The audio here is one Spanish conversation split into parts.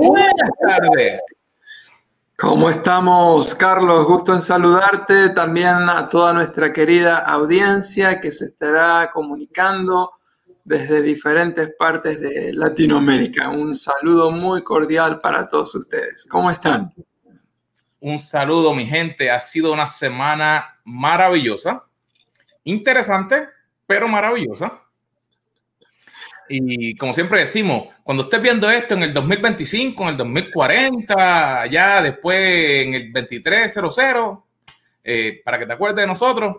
Buenas tardes. ¿Cómo estamos, Carlos? Gusto en saludarte. También a toda nuestra querida audiencia que se estará comunicando desde diferentes partes de Latinoamérica. Un saludo muy cordial para todos ustedes. ¿Cómo están? Un saludo, mi gente. Ha sido una semana maravillosa, interesante, pero maravillosa. Y como siempre decimos, cuando estés viendo esto en el 2025, en el 2040, ya después en el 2300, eh, para que te acuerdes de nosotros,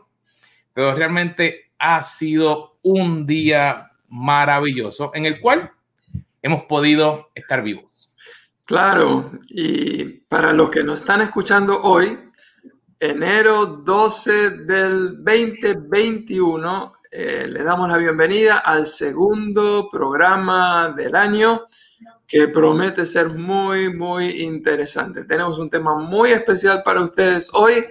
pero realmente ha sido un día maravilloso en el cual hemos podido estar vivos. Claro, y para los que nos están escuchando hoy, enero 12 del 2021 eh, les damos la bienvenida al segundo programa del año que promete ser muy, muy interesante. Tenemos un tema muy especial para ustedes hoy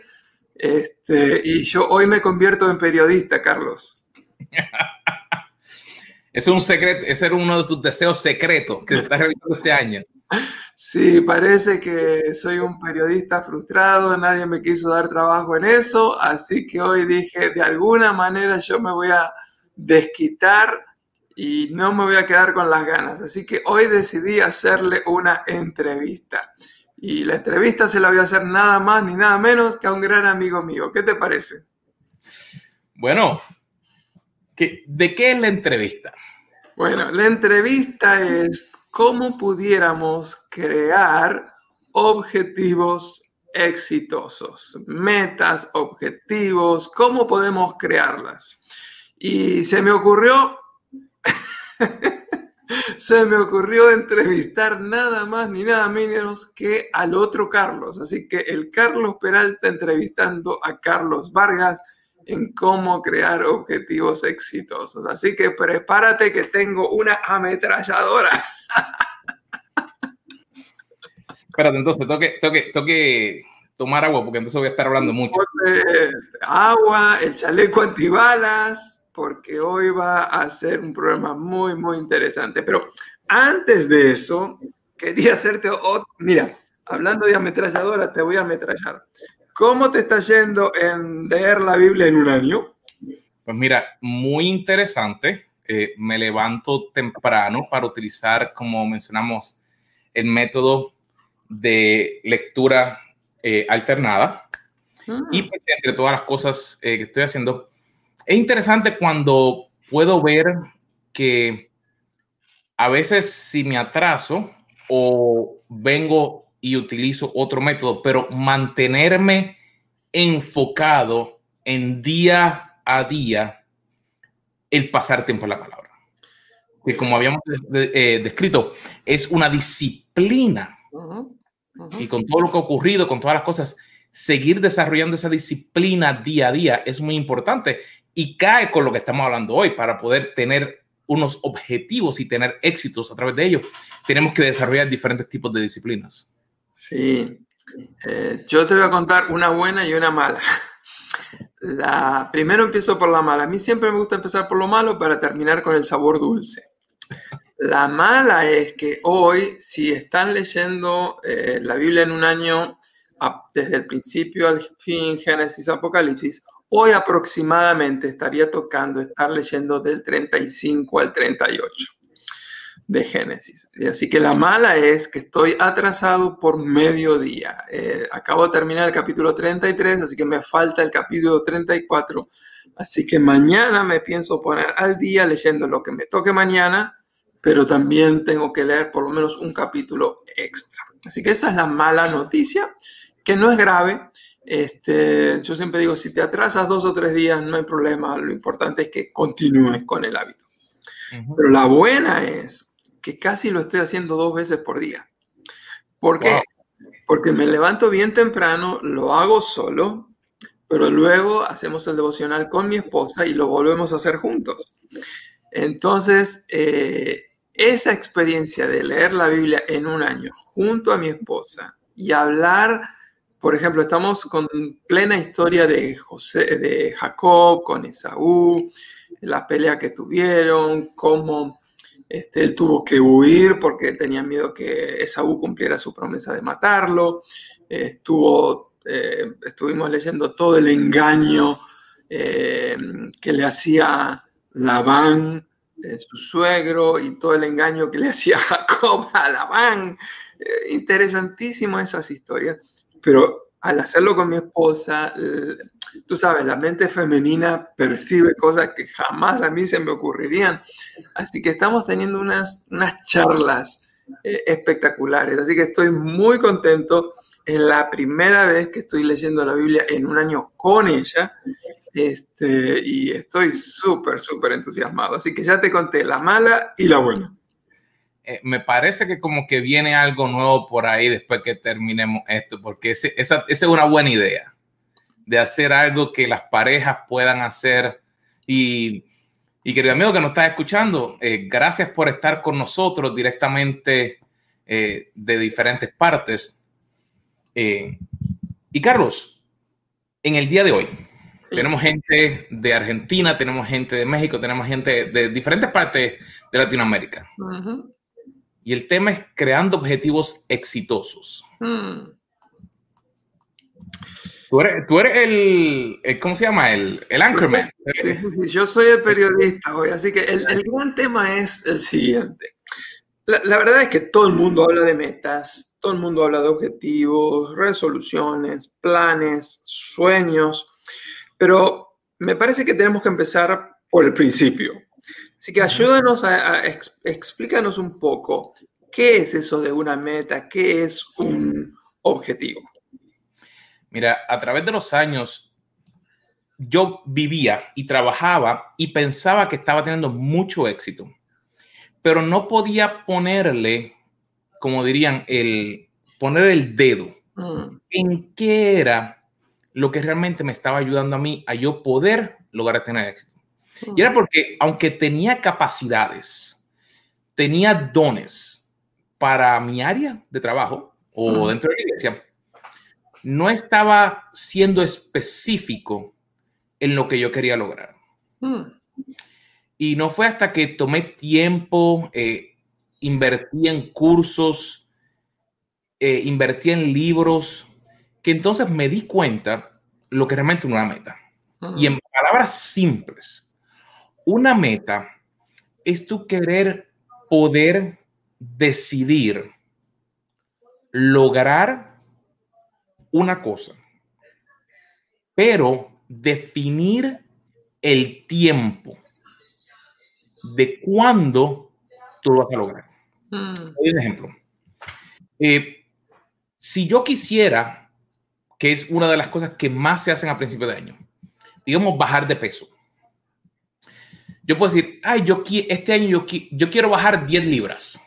este, y yo hoy me convierto en periodista, Carlos. es un secreto, ese era uno de tus deseos secretos que estás realizando este año. Sí, parece que soy un periodista frustrado, nadie me quiso dar trabajo en eso, así que hoy dije, de alguna manera yo me voy a desquitar y no me voy a quedar con las ganas. Así que hoy decidí hacerle una entrevista. Y la entrevista se la voy a hacer nada más ni nada menos que a un gran amigo mío. ¿Qué te parece? Bueno, ¿de qué es la entrevista? Bueno, la entrevista es cómo pudiéramos crear objetivos exitosos, metas, objetivos, cómo podemos crearlas. Y se me ocurrió, se me ocurrió entrevistar nada más ni nada menos que al otro Carlos. Así que el Carlos Peralta entrevistando a Carlos Vargas en cómo crear objetivos exitosos. Así que prepárate que tengo una ametralladora. Espérate, entonces tengo que, tomar agua porque entonces voy a estar hablando mucho. Agua, el chaleco antibalas, porque hoy va a ser un programa muy, muy interesante. Pero antes de eso, quería hacerte otro. Mira, hablando de ametralladora, te voy a ametrallar. ¿Cómo te está yendo en leer la Biblia en un año? Pues mira, muy interesante. Eh, me levanto temprano para utilizar, como mencionamos, el método de lectura eh, alternada. Mm. Y pues, entre todas las cosas eh, que estoy haciendo, es interesante cuando puedo ver que a veces si me atraso o vengo y utilizo otro método, pero mantenerme enfocado en día a día el pasar tiempo en la palabra. Que como habíamos eh, descrito, es una disciplina. Y con todo lo que ha ocurrido, con todas las cosas, seguir desarrollando esa disciplina día a día es muy importante y cae con lo que estamos hablando hoy para poder tener unos objetivos y tener éxitos a través de ellos. Tenemos que desarrollar diferentes tipos de disciplinas. Sí, eh, yo te voy a contar una buena y una mala. La, primero empiezo por la mala. A mí siempre me gusta empezar por lo malo para terminar con el sabor dulce. La mala es que hoy, si están leyendo eh, la Biblia en un año, desde el principio al fin, Génesis, Apocalipsis, hoy aproximadamente estaría tocando estar leyendo del 35 al 38 de Génesis. Así que la mala es que estoy atrasado por medio día. Eh, acabo de terminar el capítulo 33, así que me falta el capítulo 34. Así que mañana me pienso poner al día leyendo lo que me toque mañana, pero también tengo que leer por lo menos un capítulo extra. Así que esa es la mala noticia, que no es grave. Este, yo siempre digo, si te atrasas dos o tres días, no hay problema. Lo importante es que continúes con el hábito. Pero la buena es que casi lo estoy haciendo dos veces por día. ¿Por qué? Porque me levanto bien temprano, lo hago solo, pero luego hacemos el devocional con mi esposa y lo volvemos a hacer juntos. Entonces, eh, esa experiencia de leer la Biblia en un año junto a mi esposa y hablar, por ejemplo, estamos con plena historia de José, de Jacob con Esaú, la pelea que tuvieron, cómo Este, él tuvo que huir porque tenía miedo que Esaú cumpliera su promesa de matarlo. estuvo, eh, estuvimos leyendo todo el engaño eh, que le hacía Labán, su suegro, y todo el engaño que le hacía Jacob a Labán. interesantísimo esas historias, pero al hacerlo con mi esposa, tú sabes, la mente femenina percibe cosas que jamás a mí se me ocurrirían. Así que estamos teniendo unas, unas charlas eh, espectaculares. Así que estoy muy contento. Es la primera vez que estoy leyendo la Biblia en un año con ella. Este, y estoy súper, súper entusiasmado. Así que ya te conté la mala y la buena. Eh, me parece que como que viene algo nuevo por ahí después que terminemos esto, porque esa, esa es una buena idea de hacer algo que las parejas puedan hacer. Y, y querido amigo que nos estás escuchando, eh, gracias por estar con nosotros directamente eh, de diferentes partes. Eh, y Carlos, en el día de hoy, tenemos gente de Argentina, tenemos gente de México, tenemos gente de diferentes partes de Latinoamérica. Y el tema es creando objetivos exitosos. Mm. Tú eres, el, ¿cómo se llama? El, el anchorman. yo soy el periodista hoy, así que el, gran tema es el siguiente. La, verdad es que todo el mundo habla de metas, todo el mundo habla de objetivos, resoluciones, planes, sueños, pero me parece que tenemos que empezar por el principio. Así que ayúdanos a, explícanos un poco qué es eso de una meta, qué es un objetivo. Mira, a través de los años, yo vivía y trabajaba y pensaba que estaba teniendo mucho éxito, pero no podía ponerle, como dirían, el poner el dedo mm. en qué era lo que realmente me estaba ayudando a mí a yo poder lograr tener éxito. Y era porque, aunque tenía capacidades, tenía dones para mi área de trabajo o mm. dentro de la iglesia, no estaba siendo específico en lo que yo quería lograr. Hmm. Y no fue hasta que tomé tiempo, eh, invertí en cursos, eh, invertí en libros, que entonces me di cuenta lo que realmente una meta. Y en hmm. palabras simples, una meta es tu querer poder decidir lograr una cosa, pero definir el tiempo de cuándo tú lo vas a lograr. Mm. un ejemplo. Eh, si yo quisiera, que es una de las cosas que más se hacen a principio de año, digamos bajar de peso. Yo puedo decir, ay, yo este año yo, yo quiero bajar 10 libras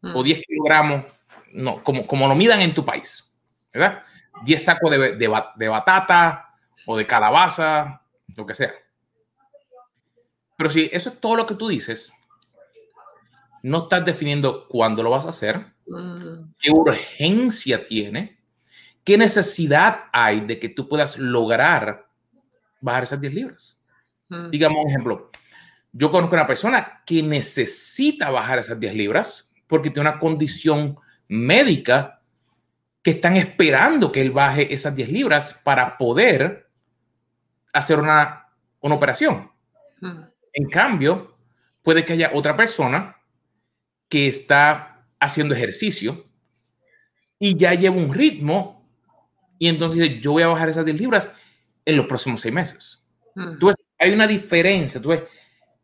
o 10 mm. kilogramos, no, como, como lo midan en tu país, ¿verdad? 10 sacos de, de, batata o de calabaza, lo que sea. Pero si eso es todo lo que tú dices, no estás definiendo cuándo lo vas a hacer, mm. qué urgencia tiene, qué necesidad hay de que tú puedas lograr bajar esas 10 libras. Mm. Digamos un ejemplo, yo conozco a una persona que necesita bajar esas 10 libras porque tiene una condición médica que están esperando que él baje esas 10 libras para poder hacer una, una operación. En cambio, puede que haya otra persona que está haciendo ejercicio y ya lleva un ritmo y entonces yo voy a bajar esas 10 libras en los próximos seis meses. hay una diferencia tú ves,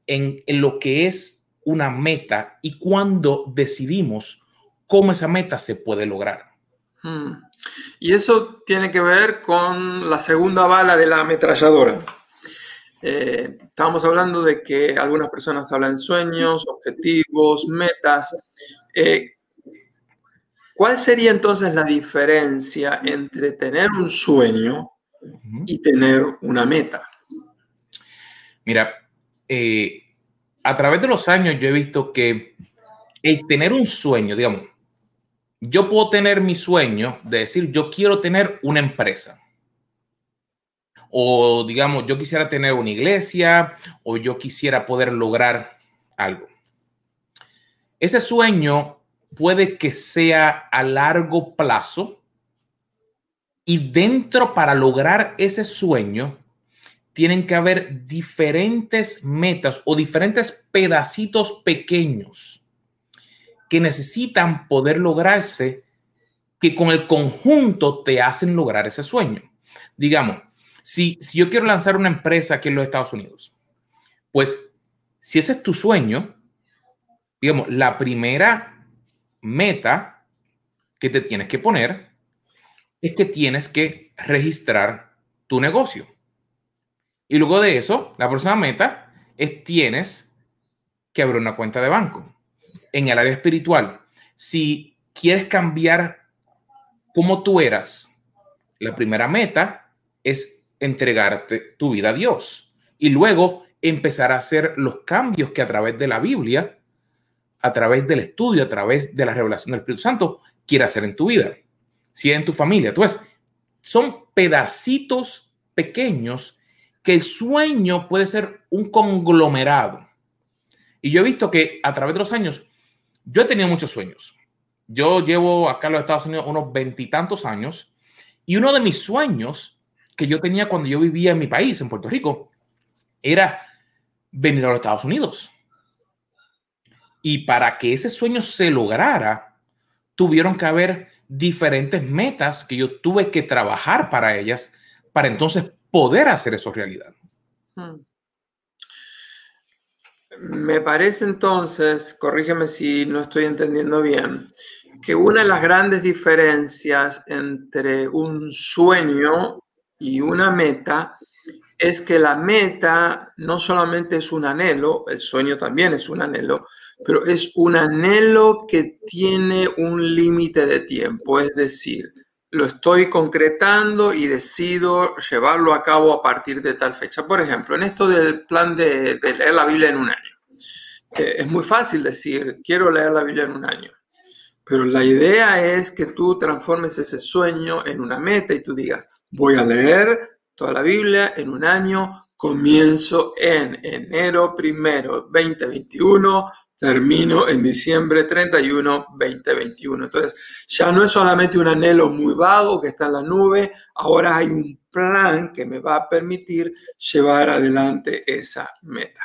en, en lo que es una meta y cuando decidimos cómo esa meta se puede lograr. Y eso tiene que ver con la segunda bala de la ametralladora. Eh, estábamos hablando de que algunas personas hablan sueños, objetivos, metas. Eh, ¿Cuál sería entonces la diferencia entre tener un sueño y tener una meta? Mira, eh, a través de los años yo he visto que el tener un sueño, digamos, yo puedo tener mi sueño de decir, yo quiero tener una empresa. O digamos, yo quisiera tener una iglesia o yo quisiera poder lograr algo. ese sueño puede que sea a largo plazo y dentro para lograr ese sueño tienen que haber diferentes metas o diferentes pedacitos pequeños que necesitan poder lograrse que con el conjunto te hacen lograr ese sueño. Digamos, si, si yo quiero lanzar una empresa aquí en los Estados Unidos, pues si ese es tu sueño, digamos, la primera meta que te tienes que poner es que tienes que registrar tu negocio. Y luego de eso, la próxima meta es tienes que abrir una cuenta de banco. En el área espiritual, si quieres cambiar cómo tú eras, la primera meta es entregarte tu vida a Dios y luego empezar a hacer los cambios que a través de la Biblia, a través del estudio, a través de la revelación del Espíritu Santo, quiere hacer en tu vida, si es en tu familia. Entonces, son pedacitos pequeños que el sueño puede ser un conglomerado. Y yo he visto que a través de los años, yo he tenido muchos sueños. Yo llevo acá en los Estados Unidos unos veintitantos años y uno de mis sueños que yo tenía cuando yo vivía en mi país, en Puerto Rico, era venir a los Estados Unidos. Y para que ese sueño se lograra, tuvieron que haber diferentes metas que yo tuve que trabajar para ellas para entonces poder hacer eso realidad. Hmm. Me parece entonces, corrígeme si no estoy entendiendo bien, que una de las grandes diferencias entre un sueño y una meta es que la meta no solamente es un anhelo, el sueño también es un anhelo, pero es un anhelo que tiene un límite de tiempo, es decir, lo estoy concretando y decido llevarlo a cabo a partir de tal fecha. Por ejemplo, en esto del plan de, leer la Biblia en un año. Es muy fácil decir, quiero leer la Biblia en un año. Pero la idea es que tú transformes ese sueño en una meta y tú digas, voy a leer toda la Biblia en un año, comienzo en enero primero 2021, termino en diciembre 31, 2021. Entonces, ya no es solamente un anhelo muy vago que está en la nube, ahora hay un plan que me va a permitir llevar adelante esa meta.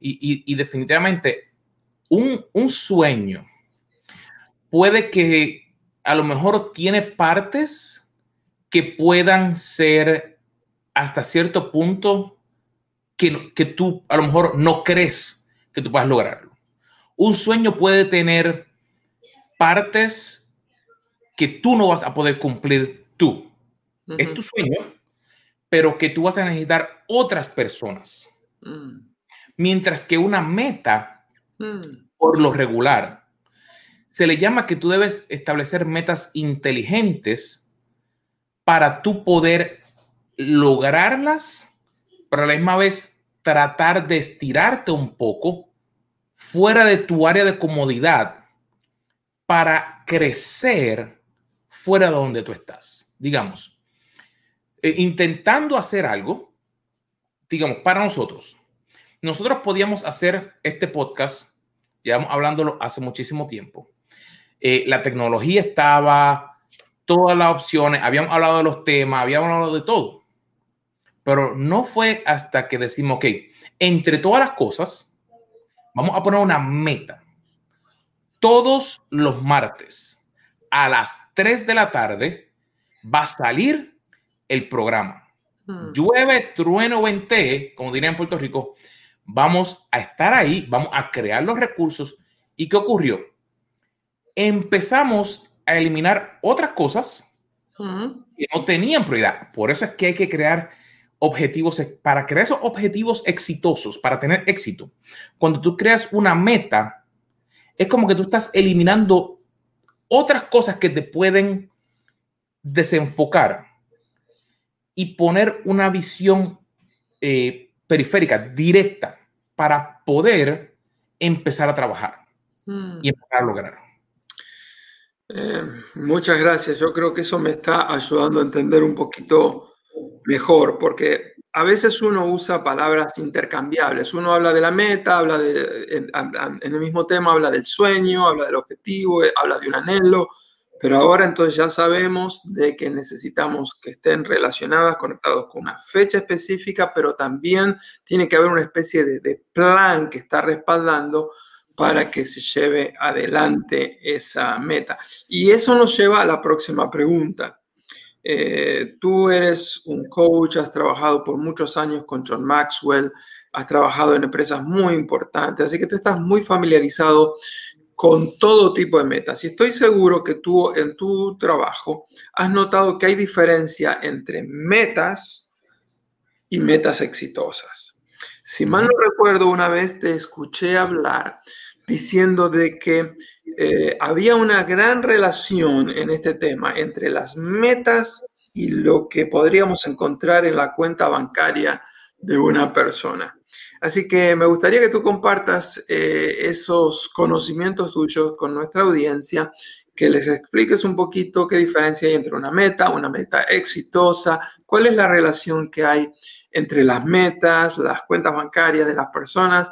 Y, definitivamente, un, un sueño puede que a lo mejor tiene partes que puedan ser hasta cierto punto que, que tú a lo mejor no crees que tú puedas lograrlo. Un sueño puede tener partes que tú no vas a poder cumplir tú. Es tu sueño, pero que tú vas a necesitar otras personas. Mm. Mientras que una meta, mm. por lo regular, se le llama que tú debes establecer metas inteligentes para tú poder lograrlas, pero a la misma vez tratar de estirarte un poco fuera de tu área de comodidad para crecer fuera de donde tú estás. Digamos, eh, intentando hacer algo, digamos, para nosotros. Nosotros podíamos hacer este podcast, llevamos hablándolo hace muchísimo tiempo. Eh, la tecnología estaba, todas las opciones, habíamos hablado de los temas, habíamos hablado de todo. Pero no fue hasta que decimos, ok, entre todas las cosas, Vamos a poner una meta. Todos los martes a las 3 de la tarde va a salir el programa. Hmm. Llueve, trueno, vente, como diría en Puerto Rico. Vamos a estar ahí, vamos a crear los recursos. ¿Y qué ocurrió? Empezamos a eliminar otras cosas que no tenían prioridad. Por eso es que hay que crear objetivos, para crear esos objetivos exitosos, para tener éxito, cuando tú creas una meta, es como que tú estás eliminando otras cosas que te pueden desenfocar y poner una visión eh, periférica, directa, para poder empezar a trabajar hmm. y empezar a lograr. Eh, muchas gracias. Yo creo que eso me está ayudando a entender un poquito mejor, porque a veces uno usa palabras intercambiables. Uno habla de la meta, habla de, en, el mismo tema habla del sueño, habla del objetivo, eh, habla de un anhelo, pero ahora entonces ya sabemos de que necesitamos que estén relacionadas, conectados con una fecha específica, pero también tiene que haber una especie de, plan que está respaldando para que se lleve adelante esa meta. Y eso nos lleva a la próxima pregunta. Eh, tú eres un coach, has trabajado por muchos años con John Maxwell, has trabajado en empresas muy importantes, así que tú estás muy familiarizado con todo tipo de metas. Y estoy seguro que tú en tu trabajo has notado que hay diferencia entre metas y metas exitosas. Si mal no recuerdo, una vez te escuché hablar diciendo de que eh, había una gran relación en este tema entre las metas y lo que podríamos encontrar en la cuenta bancaria de una persona. Así que me gustaría que tú compartas eh, esos conocimientos tuyos con nuestra audiencia, que les expliques un poquito qué diferencia hay entre una meta, una meta exitosa, cuál es la relación que hay entre las metas, las cuentas bancarias de las personas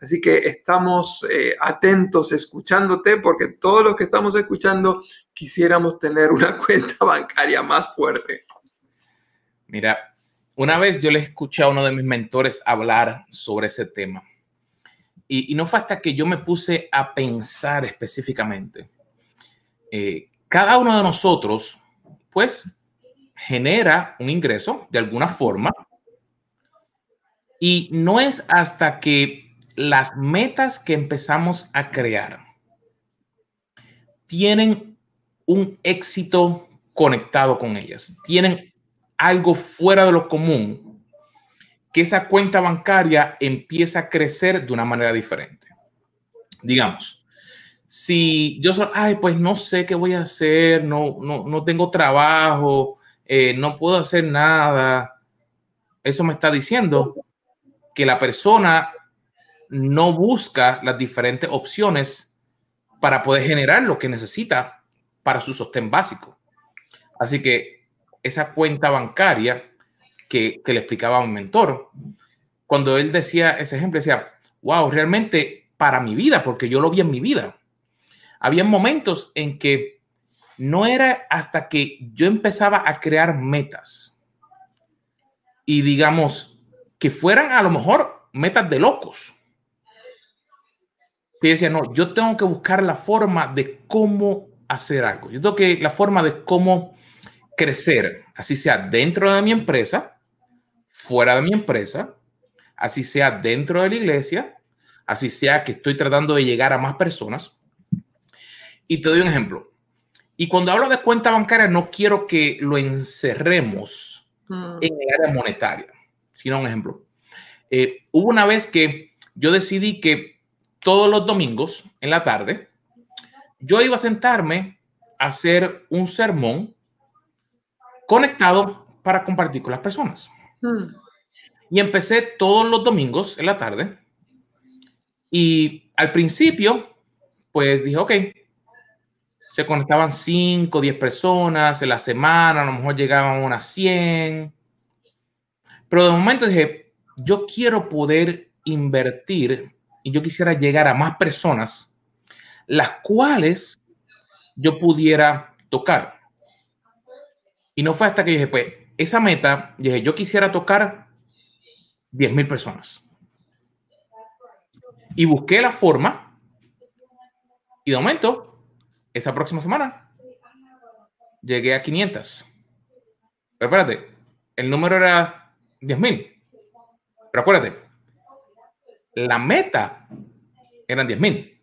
Así que estamos eh, atentos escuchándote porque todos los que estamos escuchando quisiéramos tener una cuenta bancaria más fuerte. Mira, una vez yo le escuché a uno de mis mentores hablar sobre ese tema. Y, no fue hasta que yo me puse a pensar específicamente. Eh, cada uno de nosotros, pues, genera un ingreso de alguna forma. Y no es hasta que las metas que empezamos a crear tienen un éxito conectado con ellas, tienen algo fuera de lo común, que esa cuenta bancaria empieza a crecer de una manera diferente. Digamos, si yo soy, ay, pues no sé qué voy a hacer, no, no, tengo trabajo, eh, no puedo hacer nada, eso me está diciendo que la persona no busca las diferentes opciones para poder generar lo que necesita para su sostén básico. Así que esa cuenta bancaria que, le explicaba a un mentor, cuando él decía ese ejemplo, decía, wow, realmente para mi vida, porque yo lo vi en mi vida. Había momentos en que no era hasta que yo empezaba a crear metas y digamos que fueran a lo mejor metas de locos que decía, no, yo tengo que buscar la forma de cómo hacer algo. Yo tengo que la forma de cómo crecer, así sea dentro de mi empresa, fuera de mi empresa, así sea dentro de la iglesia, así sea que estoy tratando de llegar a más personas. Y te doy un ejemplo. Y cuando hablo de cuenta bancaria, no quiero que lo encerremos mm. en el área monetaria, sino un ejemplo. Eh, hubo una vez que yo decidí que todos los domingos en la tarde, yo iba a sentarme a hacer un sermón conectado para compartir con las personas. Hmm. Y empecé todos los domingos en la tarde. Y al principio, pues dije, ok, se conectaban 5, 10 personas en la semana, a lo mejor llegaban unas 100. Pero de momento dije, yo quiero poder invertir y yo quisiera llegar a más personas, las cuales yo pudiera tocar. Y no fue hasta que dije, pues, esa meta, dije, yo quisiera tocar 10 mil personas. Y busqué la forma y de momento, esa próxima semana, llegué a 500. Pero espérate, el número era 10 mil. Pero acuérdate, la meta eran 10 mil.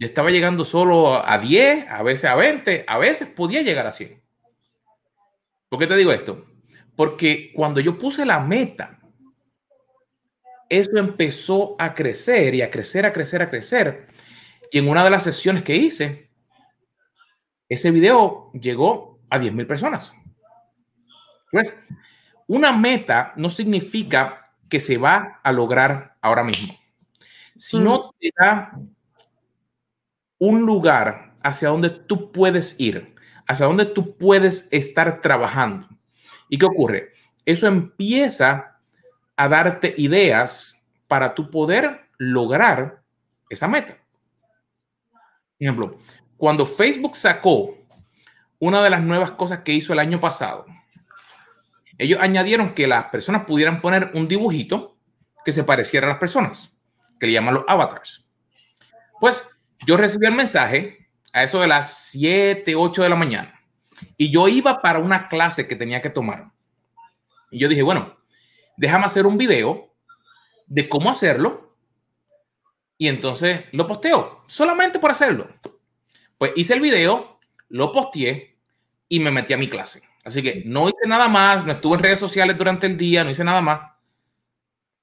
Yo estaba llegando solo a 10, a veces a 20, a veces podía llegar a 100. ¿Por qué te digo esto? Porque cuando yo puse la meta, eso empezó a crecer y a crecer, a crecer, a crecer. Y en una de las sesiones que hice, ese video llegó a 10 mil personas. Pues, una meta no significa que se va a lograr ahora mismo. Si no te da un lugar hacia donde tú puedes ir, hacia donde tú puedes estar trabajando. ¿Y qué ocurre? eso empieza a darte ideas para tu poder lograr esa meta. Ejemplo, cuando Facebook sacó una de las nuevas cosas que hizo el año pasado, ellos añadieron que las personas pudieran poner un dibujito que se pareciera a las personas, que le llaman los avatars. Pues yo recibí el mensaje a eso de las 7, 8 de la mañana y yo iba para una clase que tenía que tomar. Y yo dije, bueno, déjame hacer un video de cómo hacerlo y entonces lo posteo, solamente por hacerlo. Pues hice el video, lo posteé y me metí a mi clase. Así que no hice nada más, no estuve en redes sociales durante el día, no hice nada más.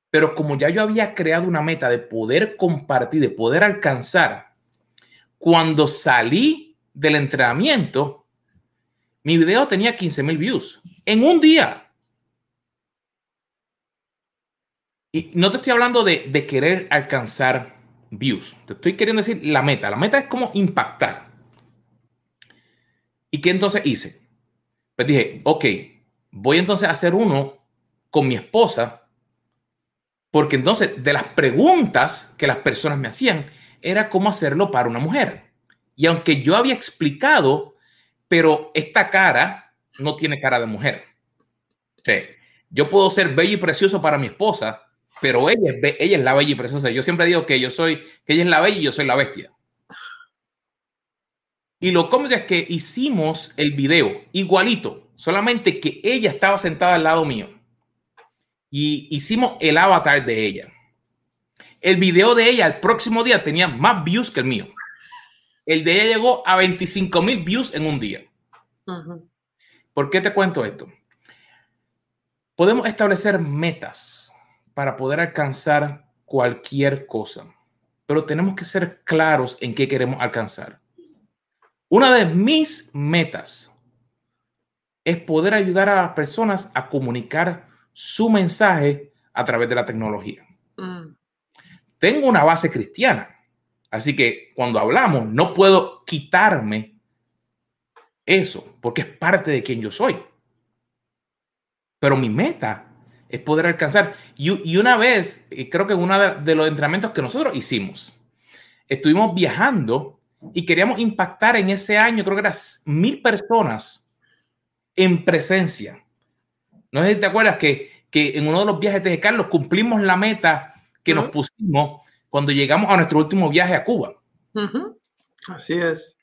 Pero como ya yo había creado una meta de poder compartir, de poder alcanzar, cuando salí del entrenamiento, mi video tenía 15 mil views en un día. Y no te estoy hablando de, querer alcanzar views. Te estoy queriendo decir la meta. La meta es como impactar. ¿Y qué entonces hice? Pues dije, ok, voy entonces a hacer uno con mi esposa, porque entonces de las preguntas que las personas me hacían era cómo hacerlo para una mujer. Y aunque yo había explicado, pero esta cara no tiene cara de mujer. O yo puedo ser bello y precioso para mi esposa, pero ella ella es la bella y preciosa. Yo siempre digo que yo soy, que ella es la bella y yo soy la bestia. Y lo cómico es que hicimos el video igualito, solamente que ella estaba sentada al lado mío. Y hicimos el avatar de ella. El video de ella el próximo día tenía más views que el mío. El de ella llegó a 25 mil views en un día. ¿Por qué te cuento esto? Podemos establecer metas para poder alcanzar cualquier cosa, pero tenemos que ser claros en qué queremos alcanzar. Una de mis metas es poder ayudar a las personas a comunicar su mensaje a través de la tecnología. Mm. Tengo una base cristiana, así que cuando hablamos no puedo quitarme eso, porque es parte de quien yo soy. Pero mi meta es poder alcanzar. Y, una vez, creo que uno de los entrenamientos que nosotros hicimos, estuvimos viajando y queríamos impactar en ese año, creo que eran mil personas en presencia. No sé si te acuerdas que, que en uno de los viajes de Carlos cumplimos la meta que nos pusimos cuando llegamos a nuestro último viaje a Cuba. Así es.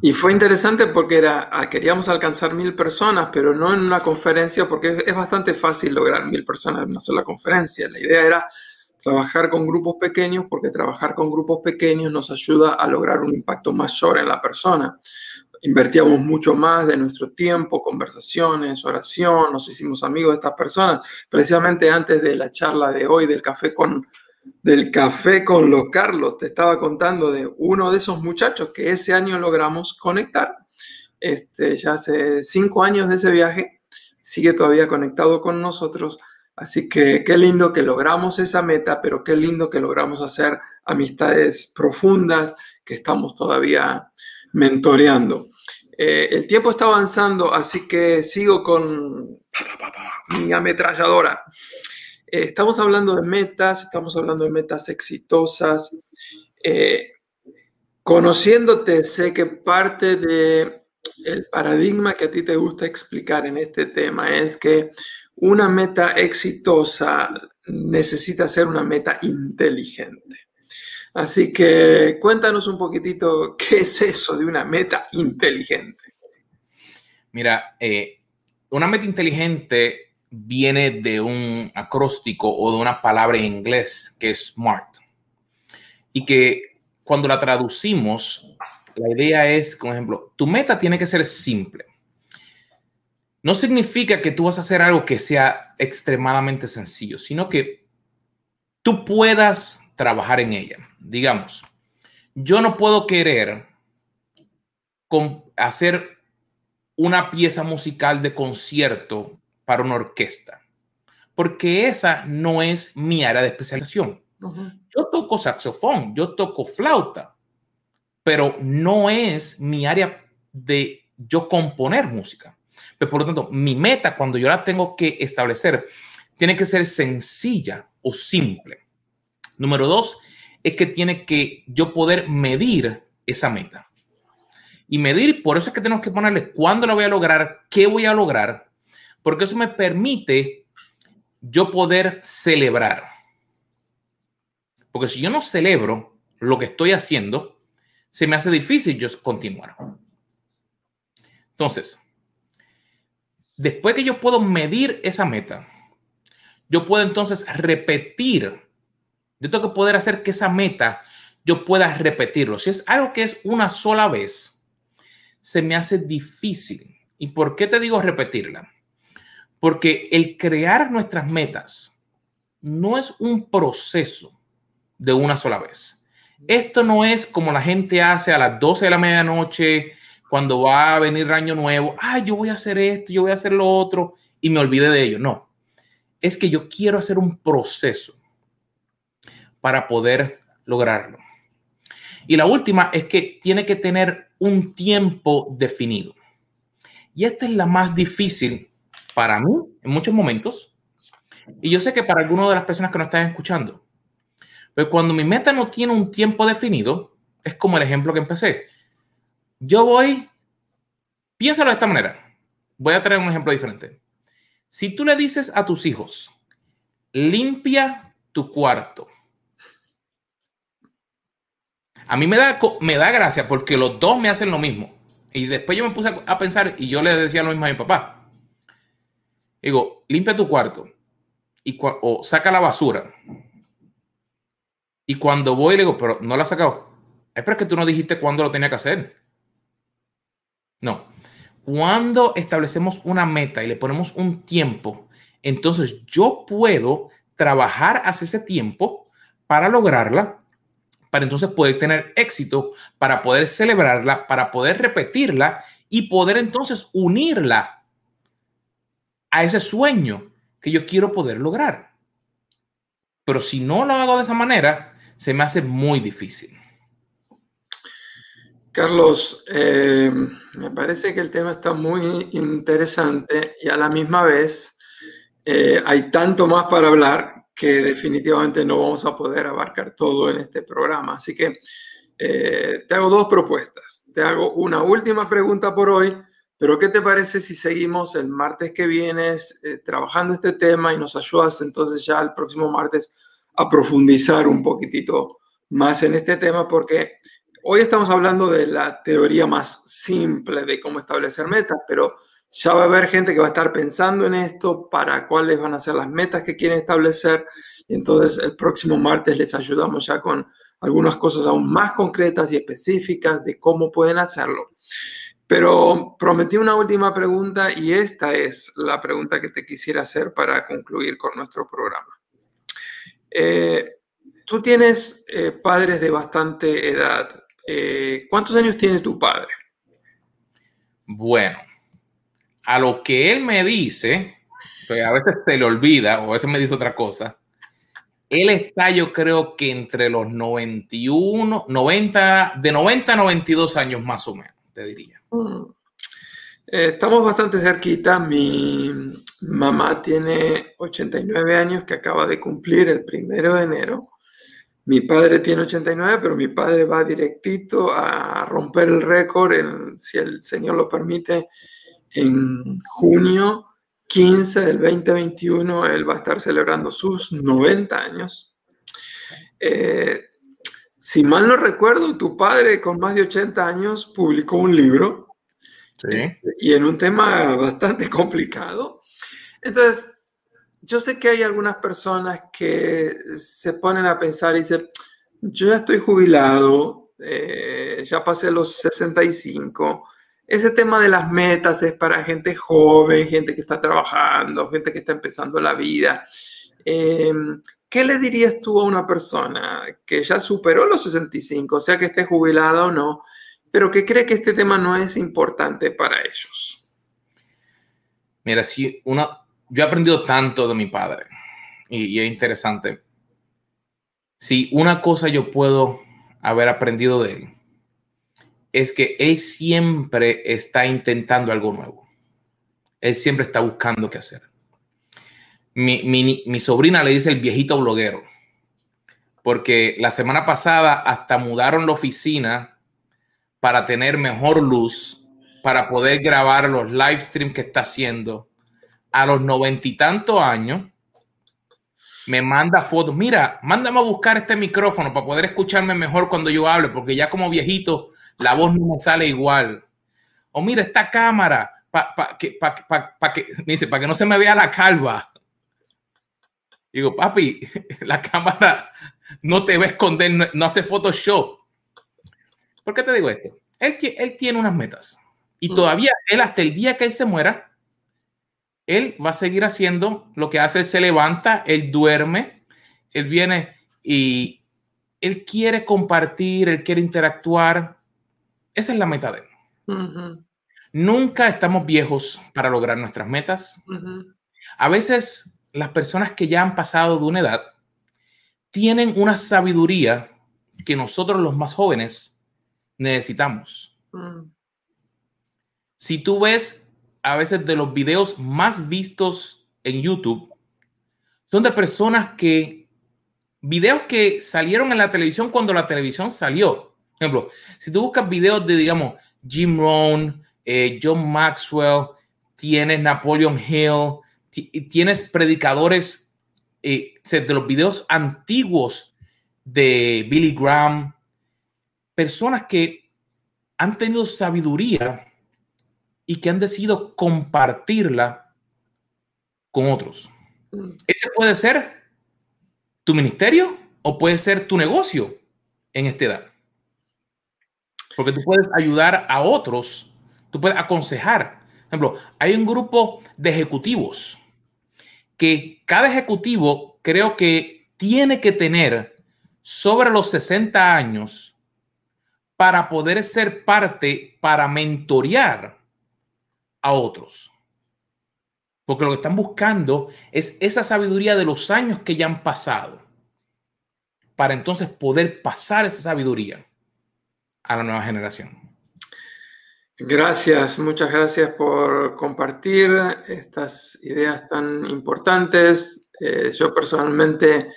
Y fue interesante porque era, ah, queríamos alcanzar mil personas, pero no en una conferencia, porque es bastante fácil lograr mil personas en una sola conferencia. La idea era trabajar con grupos pequeños porque trabajar con grupos pequeños nos ayuda a lograr un impacto mayor en la persona. Invertíamos mucho más de nuestro tiempo, conversaciones, oración, nos hicimos amigos de estas personas. Precisamente antes de la charla de hoy del café con, del café con los Carlos, te estaba contando de uno de esos muchachos que ese año logramos conectar. Este, ya hace cinco años de ese viaje, sigue todavía conectado con nosotros Así que qué lindo que logramos esa meta, pero qué lindo que logramos hacer amistades profundas que estamos todavía mentoreando. Eh, el tiempo está avanzando, así que sigo con mi ametralladora. Eh, estamos hablando de metas, estamos hablando de metas exitosas. Eh, conociéndote, sé que parte de paradigma que a ti te gusta explicar en este tema es que una meta exitosa necesita ser una meta inteligente. Así que cuéntanos un poquitito qué es eso de una meta inteligente. Mira, eh, una meta inteligente viene de un acróstico o de una palabra en inglés que es SMART. Y que cuando la traducimos, la idea es, por ejemplo, tu meta tiene que ser simple no significa que tú vas a hacer algo que sea extremadamente sencillo, sino que tú puedas trabajar en ella. Digamos, yo no puedo querer hacer una pieza musical de concierto para una orquesta, porque esa no es mi área de especialización. Yo toco saxofón, yo toco flauta, pero no es mi área de yo componer música. Pues, por lo tanto, mi meta cuando yo la tengo que establecer tiene que ser sencilla o simple. Número dos, es que tiene que yo poder medir esa meta. Y medir, por eso es que tenemos que ponerle cuándo la voy a lograr, qué voy a lograr, porque eso me permite yo poder celebrar. Porque si yo no celebro lo que estoy haciendo, se me hace difícil yo continuar. Entonces, después que yo puedo medir esa meta, yo puedo entonces repetir. Yo tengo que poder hacer que esa meta yo pueda repetirlo. Si es algo que es una sola vez, se me hace difícil. ¿Y por qué te digo repetirla? Porque el crear nuestras metas no es un proceso de una sola vez. Esto no es como la gente hace a las 12 de la medianoche cuando va a venir año nuevo. Ah, yo voy a hacer esto, yo voy a hacer lo otro y me olvide de ello. No, es que yo quiero hacer un proceso para poder lograrlo. Y la última es que tiene que tener un tiempo definido. Y esta es la más difícil para mí en muchos momentos. Y yo sé que para algunas de las personas que nos están escuchando. Pero cuando mi meta no tiene un tiempo definido, es como el ejemplo que empecé. Yo voy, piénsalo de esta manera. Voy a traer un ejemplo diferente. Si tú le dices a tus hijos, limpia tu cuarto. A mí me da, me da gracia porque los dos me hacen lo mismo. Y después yo me puse a pensar y yo le decía lo mismo a mi papá. Digo, limpia tu cuarto y o saca la basura. Y cuando voy le digo, pero no la has sacado. Es porque tú no dijiste cuándo lo tenía que hacer. No. Cuando establecemos una meta y le ponemos un tiempo, entonces yo puedo trabajar hacia ese tiempo para lograrla, para entonces poder tener éxito, para poder celebrarla, para poder repetirla y poder entonces unirla a ese sueño que yo quiero poder lograr. Pero si no lo hago de esa manera, se me hace muy difícil. Carlos, eh, me parece que el tema está muy interesante y a la misma vez eh, hay tanto más para hablar que definitivamente no vamos a poder abarcar todo en este programa. Así que eh, te hago dos propuestas. Te hago una última pregunta por hoy, pero ¿qué te parece si seguimos el martes que viene trabajando este tema y nos ayudas entonces ya el próximo martes a profundizar un poquitito más en este tema? Porque Hoy estamos hablando de la teoría más simple de cómo establecer metas, pero ya va a haber gente que va a estar pensando en esto, para cuáles van a ser las metas que quieren establecer. Entonces el próximo martes les ayudamos ya con algunas cosas aún más concretas y específicas de cómo pueden hacerlo. Pero prometí una última pregunta y esta es la pregunta que te quisiera hacer para concluir con nuestro programa. Eh, tú tienes eh, padres de bastante edad. Eh, ¿cuántos años tiene tu padre? Bueno, a lo que él me dice, pues a veces se le olvida o a veces me dice otra cosa. Él está, yo creo que entre los 91, 90, de 90 a 92 años más o menos, te diría. Mm. Eh, estamos bastante cerquita. Mi mamá tiene 89 años que acaba de cumplir el primero de enero. Mi padre tiene 89, pero mi padre va directito a romper el récord, si el Señor lo permite, en junio 15 del 2021, él va a estar celebrando sus 90 años. Eh, si mal no recuerdo, tu padre con más de 80 años publicó un libro y en un tema bastante complicado. Entonces, yo sé que hay algunas personas que se ponen a pensar y dicen, yo ya estoy jubilado, eh, ya pasé los 65. Ese tema de las metas es para gente joven, gente que está trabajando, gente que está empezando la vida. Em, ¿Qué le dirías tú a una persona que ya superó los 65, sea que esté jubilada o no, pero que cree que este tema no es importante para ellos? Mira, si una, yo he aprendido tanto de mi padre y, es interesante. Si una cosa yo puedo haber aprendido de él, es que él siempre está intentando algo nuevo. él siempre está buscando qué hacer. Mi, sobrina le dice el viejito bloguero, porque la semana pasada hasta mudaron la oficina para tener mejor luz, para poder grabar los live streams que está haciendo. A los noventa y tantos años, me manda fotos. Mira, mándame a buscar este micrófono para poder escucharme mejor cuando yo hable, porque ya como viejito la voz no me sale igual. O mira, esta cámara, para que, que, dice, para que no se me vea la calva. Digo, papi, la cámara no te va a esconder, no, hace Photoshop. ¿Por qué te digo esto? Él, él tiene unas metas. Y mm. todavía él, hasta el día que él se muera, él va a seguir haciendo lo que hace, se levanta, él duerme, él viene y él quiere compartir, él quiere interactuar. Esa es la meta de él. Nunca estamos viejos para lograr nuestras metas. A veces las personas que ya han pasado de una edad tienen una sabiduría que nosotros los más jóvenes necesitamos. Mm. Si tú ves a veces de los videos más vistos en YouTube son de personas que, videos que salieron en la televisión cuando la televisión salió. Por ejemplo, si tú buscas videos de, digamos, Jim Rohn, eh, John Maxwell, tienes Napoleon Hill, tienes predicadores eh, de los videos antiguos de Billy Graham, personas que han tenido sabiduría y que han decidido compartirla con otros. Mm. Ese puede ser tu ministerio o puede ser tu negocio en esta edad. Porque tú puedes ayudar a otros, tú puedes aconsejar. Por ejemplo, hay un grupo de ejecutivos que cada ejecutivo creo que tiene que tener sobre los 60 años para poder ser parte, para mentorear a otros. Porque lo que están buscando es esa sabiduría de los años que ya han pasado. Para entonces poder pasar esa sabiduría a la nueva generación. Gracias, muchas gracias por compartir estas ideas tan importantes. Eh, yo personalmente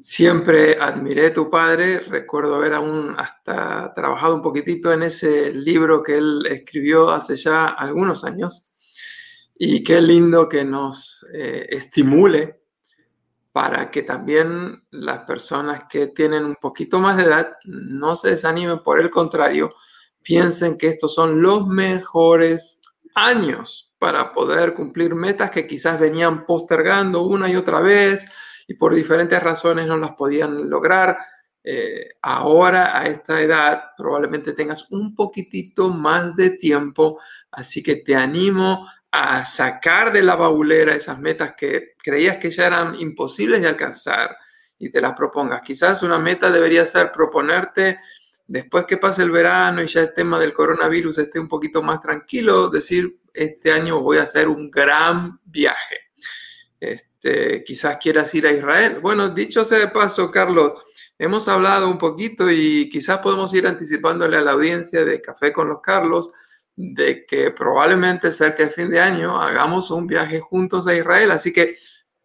Siempre admiré a tu padre, recuerdo haber aún hasta trabajado un poquitito en ese libro que él escribió hace ya algunos años. Y qué lindo que nos eh, estimule para que también las personas que tienen un poquito más de edad no se desanimen, por el contrario, piensen que estos son los mejores años para poder cumplir metas que quizás venían postergando una y otra vez y por diferentes razones no las podían lograr. Eh, ahora a esta edad probablemente tengas un poquitito más de tiempo, así que te animo a sacar de la baulera esas metas que creías que ya eran imposibles de alcanzar y te las propongas. Quizás una meta debería ser proponerte después que pase el verano y ya el tema del coronavirus esté un poquito más tranquilo, decir, este año voy a hacer un gran viaje. Este, quizás quieras ir a Israel. Bueno, dicho sea de paso, Carlos, hemos hablado un poquito y quizás podemos ir anticipándole a la audiencia de Café con los Carlos de que probablemente cerca de fin de año hagamos un viaje juntos a Israel. Así que,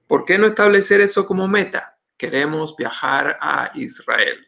¿por qué no establecer eso como meta? Queremos viajar a Israel.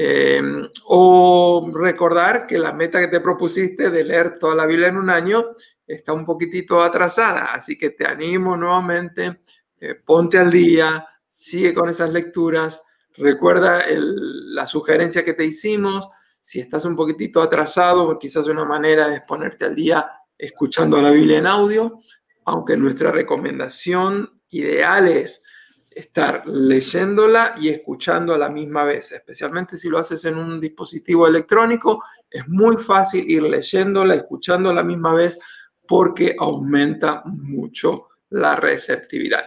Em, o recordar que la meta que te propusiste de leer toda la Biblia en un año está un poquitito atrasada, así que te animo nuevamente, eh, ponte al día, sigue con esas lecturas, recuerda la sugerencia que te hicimos, si estás un poquitito atrasado, quizás una manera es ponerte al día escuchando la Biblia en audio, aunque nuestra recomendación ideal es estar leyéndola y escuchando a la misma vez, especialmente si lo haces en un dispositivo electrónico, es muy fácil ir leyéndola, escuchando a la misma vez, porque aumenta mucho la receptividad.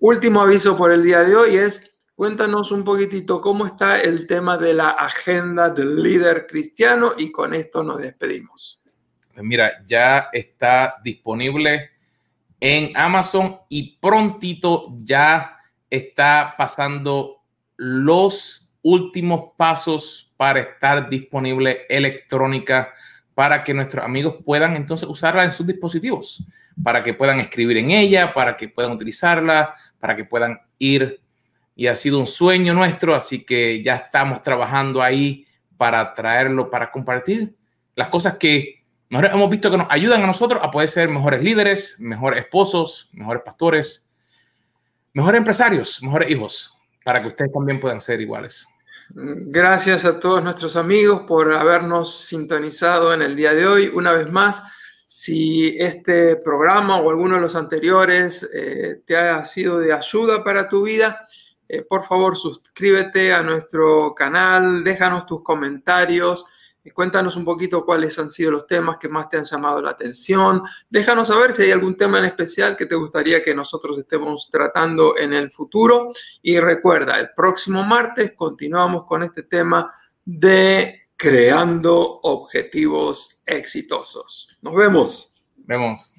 Último aviso por el día de hoy es, cuéntanos un poquitito cómo está el tema de la agenda del líder cristiano y con esto nos despedimos. Mira, ya está disponible en Amazon y prontito ya está pasando los últimos pasos para estar disponible electrónica para que nuestros amigos puedan entonces usarla en sus dispositivos. para que puedan escribir en ella, para que puedan utilizarla, para que puedan ir. Y ha sido un sueño nuestro, así que ya estamos trabajando ahí para traerlo, para compartir las cosas que hemos visto que nos ayudan a nosotros a poder ser mejores líderes, mejores esposos, mejores pastores, mejores empresarios, mejores hijos, para que ustedes también puedan ser iguales. Gracias a todos nuestros amigos por habernos sintonizado en el día de hoy. Una vez más, si este programa o alguno de los anteriores eh, te ha sido de ayuda para tu vida, eh, por favor suscríbete a nuestro canal, déjanos tus comentarios Cuéntanos un poquito cuáles han sido los temas que más te han llamado la atención. Déjanos saber si hay algún tema en especial que te gustaría que nosotros estemos tratando en el futuro. Y recuerda, el próximo martes continuamos con este tema de creando objetivos exitosos. Nos vemos. Vemos.